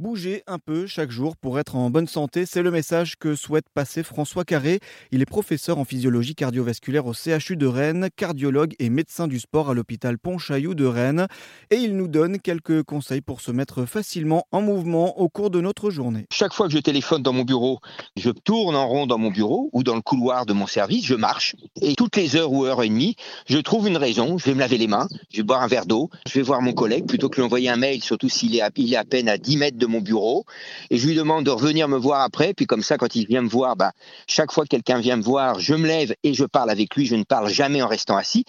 Bouger un peu chaque jour pour être en bonne santé, c'est le message que souhaite passer François Carré. Il est professeur en physiologie cardiovasculaire au CHU de Rennes, cardiologue et médecin du sport à l'hôpital Pontchaillou de Rennes. Et il nous donne quelques conseils pour se mettre facilement en mouvement au cours de notre journée. Chaque fois que je téléphone dans mon bureau, je tourne en rond dans mon bureau ou dans le couloir de mon service, je marche. Et toutes les heures ou heures et demie, je trouve une raison. Je vais me laver les mains, je vais boire un verre d'eau, je vais voir mon collègue plutôt que lui envoyer un mail, surtout s'il est, à, est à peine à 10 mètres de mon bureau et je lui demande de revenir me voir après. Puis comme ça, quand il vient me voir, bah, chaque fois que quelqu'un vient me voir, je me lève et je parle avec lui. Je ne parle jamais en restant assis.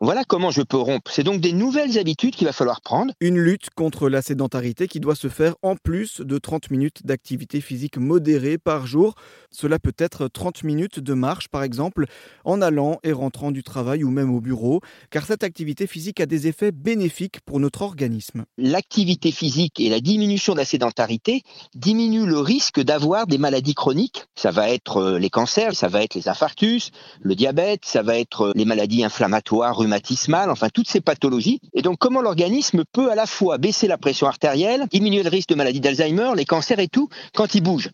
Voilà comment je peux rompre. C'est donc des nouvelles habitudes qu'il va falloir prendre. Une lutte contre la sédentarité qui doit se faire en plus de 30 minutes d'activité physique modérée par jour. Cela peut être 30 minutes de marche par exemple, en allant et rentrant du travail ou même au bureau, car cette activité physique a des effets bénéfiques pour notre organisme. L'activité physique et la diminution de la sédentarité diminuent le risque d'avoir des maladies chroniques. Ça va être euh, les cancers, ça va être les infarctus, le diabète, ça va être euh, les maladies inflammatoires, rhumatismales, enfin toutes ces pathologies. Et donc comment l'organisme peut à la fois baisser la pression artérielle, diminuer le risque de maladie d'Alzheimer, les cancers et tout quand il bouge?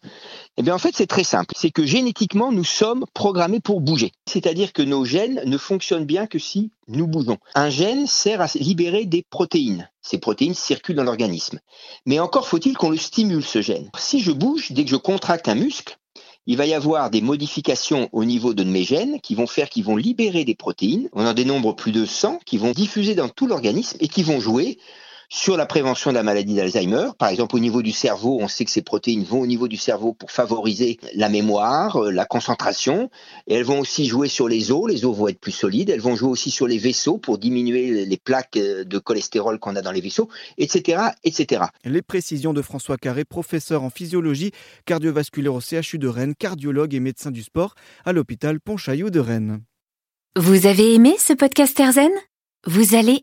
Eh bien en fait c'est très simple. C'est que génétiquement nous sommes programmés pour bouger. C'est-à-dire que nos gènes ne fonctionnent bien que si nous bougeons. Un gène sert à libérer des protéines. Ces protéines circulent dans l'organisme. Mais encore faut-il qu'on le stimule ce gène. Si je bouge, dès que je contracte un muscle, il va y avoir des modifications au niveau de mes gènes qui vont faire qu'ils vont libérer des protéines. On en dénombre plus de 100 qui vont diffuser dans tout l'organisme et qui vont jouer sur la prévention de la maladie d'Alzheimer. Par exemple, au niveau du cerveau, on sait que ces protéines vont au niveau du cerveau pour favoriser la mémoire, euh, la concentration. Et elles vont aussi jouer sur les os. Les os vont être plus solides. Elles vont jouer aussi sur les vaisseaux pour diminuer les plaques euh, de cholestérol qu'on a dans les vaisseaux, etc., etc. Les précisions de François Carré, professeur en physiologie cardiovasculaire au CHU de Rennes, cardiologue et médecin du sport à l'hôpital Pontchaillou de Rennes. Vous avez aimé ce podcast Erzen? Vous allez